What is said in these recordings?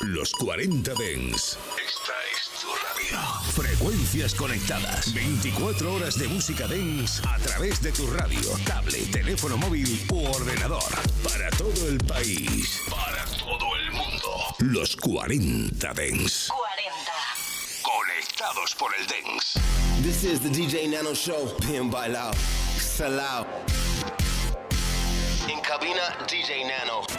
Los 40 Dens. Esta es tu radio. Frecuencias conectadas. 24 horas de música Dens a través de tu radio, tablet, teléfono móvil u ordenador. Para todo el país. Para todo el mundo. Los 40 Dens. 40. Conectados por el Dens. This is the DJ Nano Show. Bien bailado. Salao. En cabina, DJ Nano.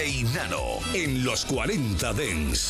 DJ en los 40 Dens.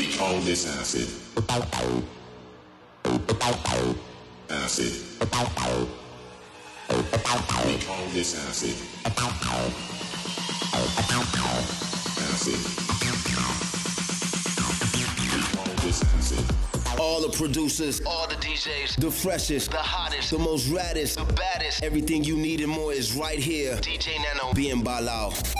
We call this acid. Acid. We call this acid. Acid. All the producers, all the DJs, the freshest, the hottest, the most raddest, the baddest. Everything you need and more is right here. DJ Nano, bien bailao.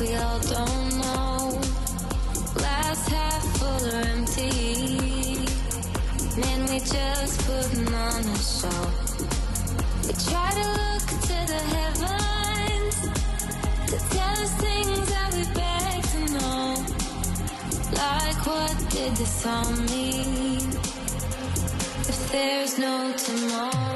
We all don't know. Glass half full or empty. Man, we just putting on a show. We try to look to the heavens to tell us things that we beg to know. Like what did this all mean? If there's no tomorrow.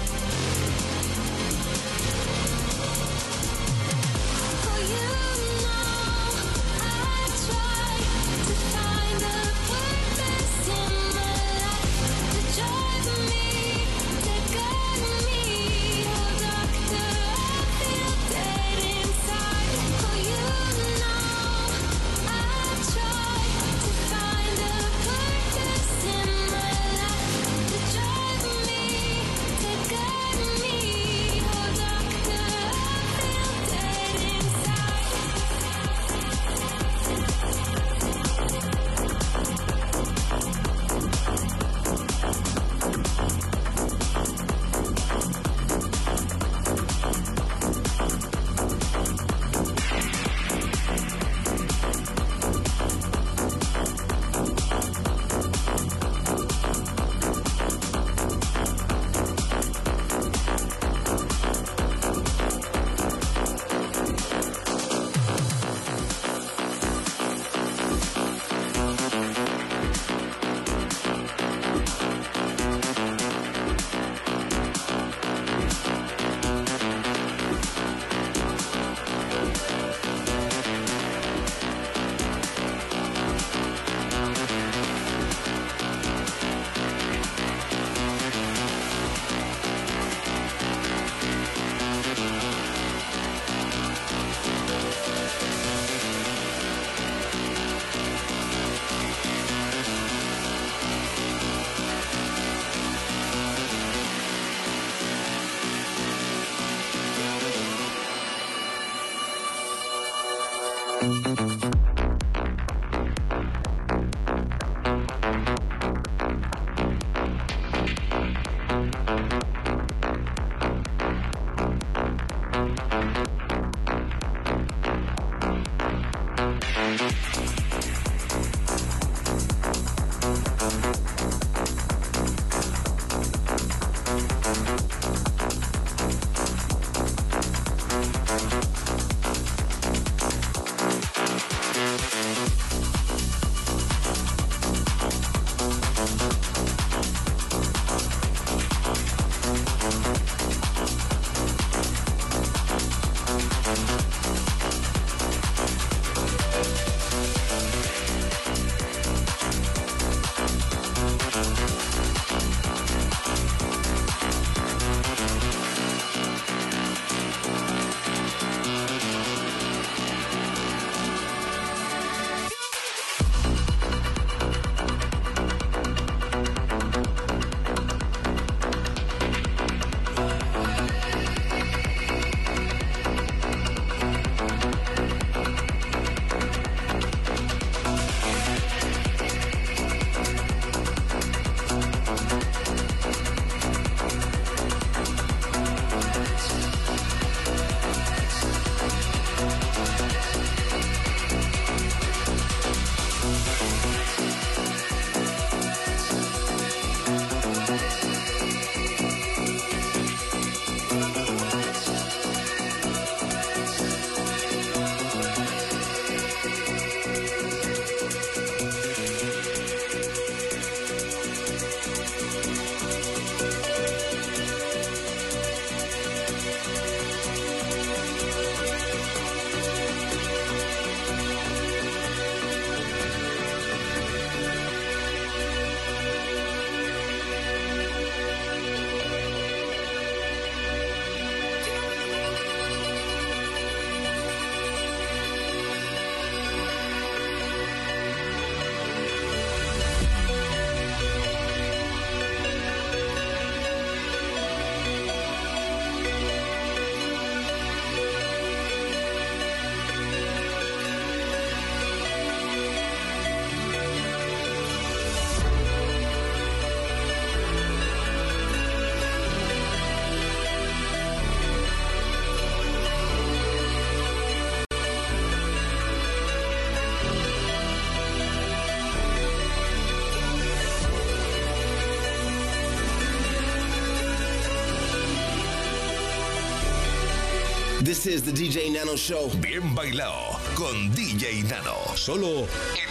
This is the DJ Nano Show. Bien bailado con DJ Nano. Solo en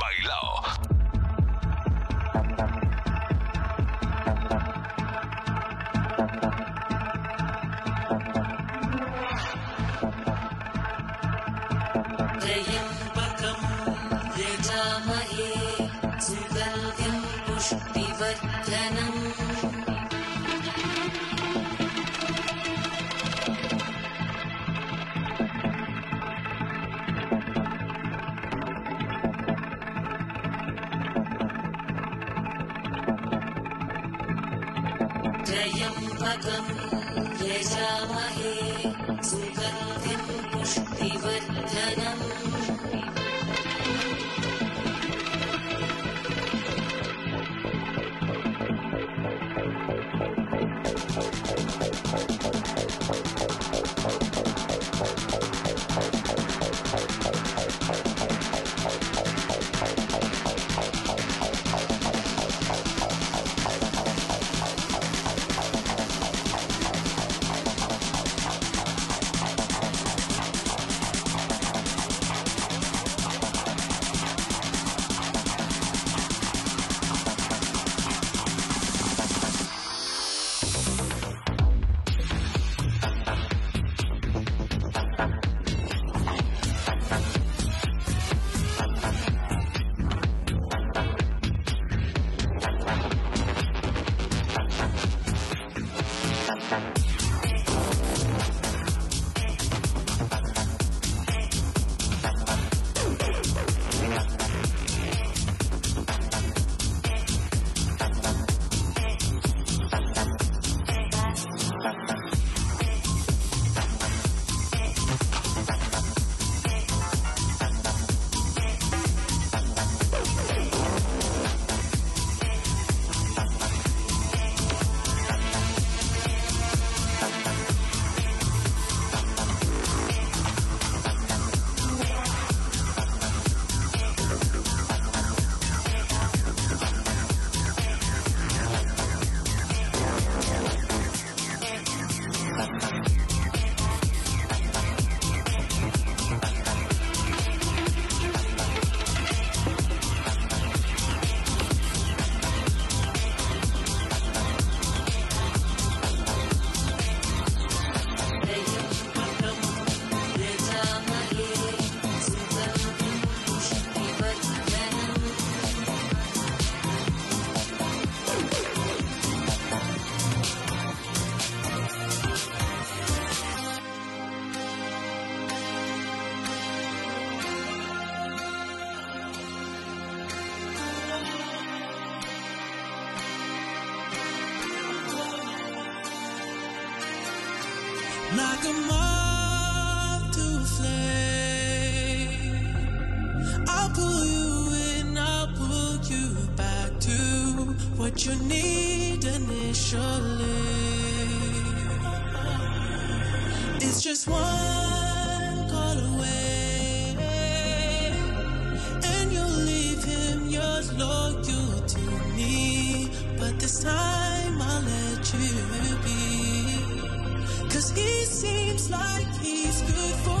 one call away, and you leave him yours to me. But this time I'll let you he seems like he's good for.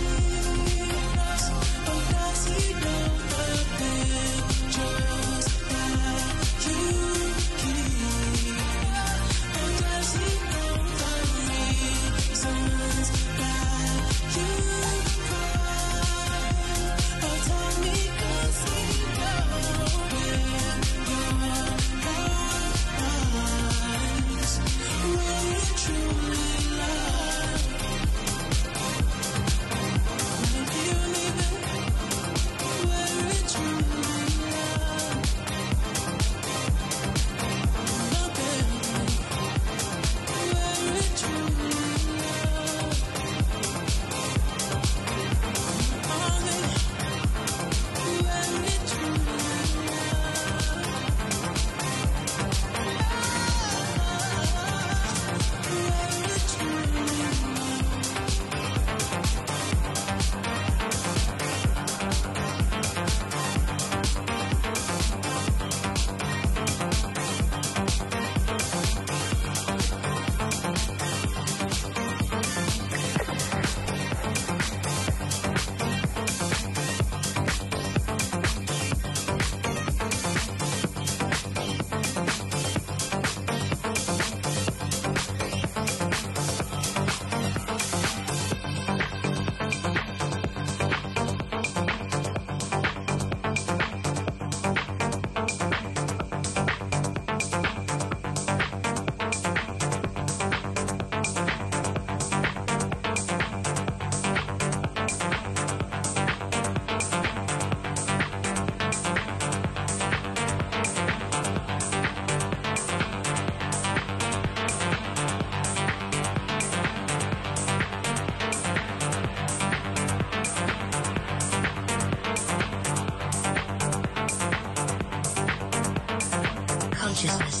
consciousness.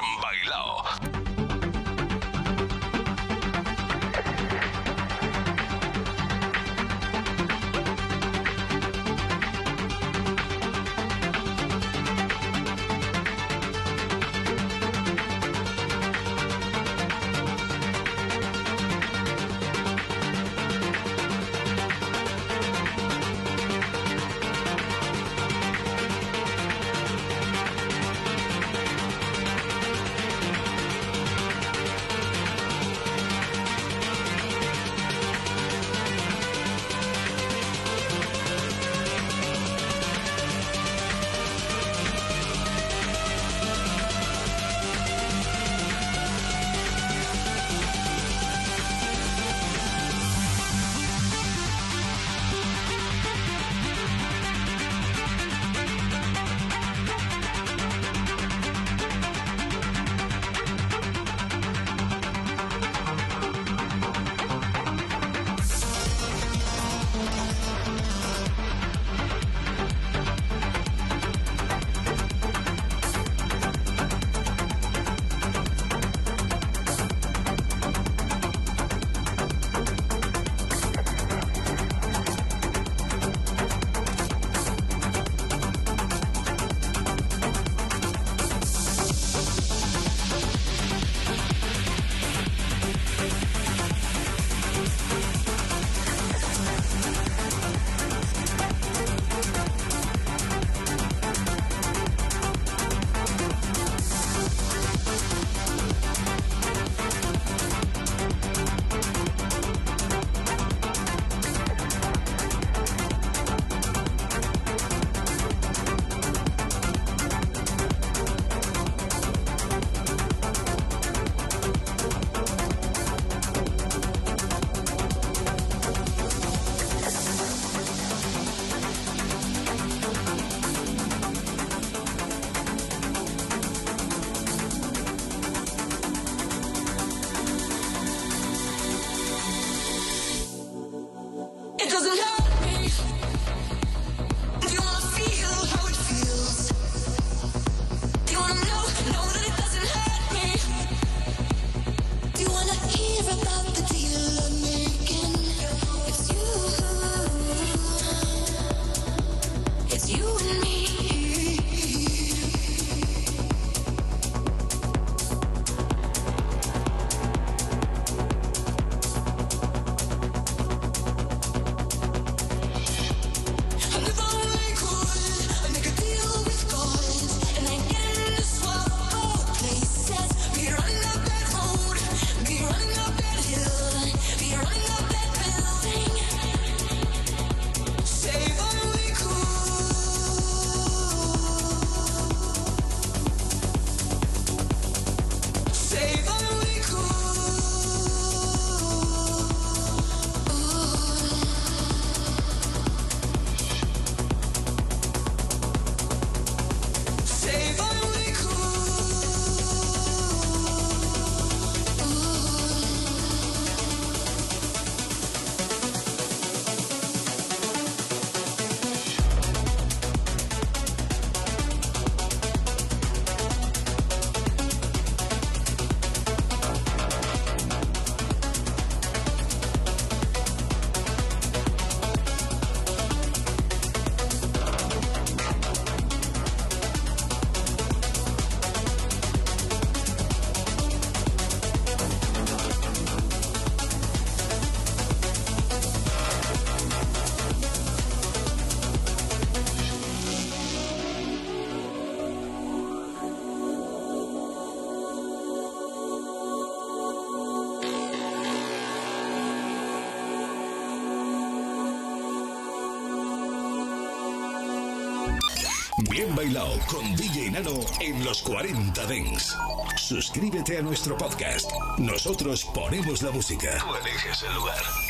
Bailao con DJ Nano en los 40 Dents. Suscríbete a nuestro podcast. Nosotros ponemos la música. Tú el lugar.